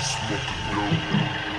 Smoking dope.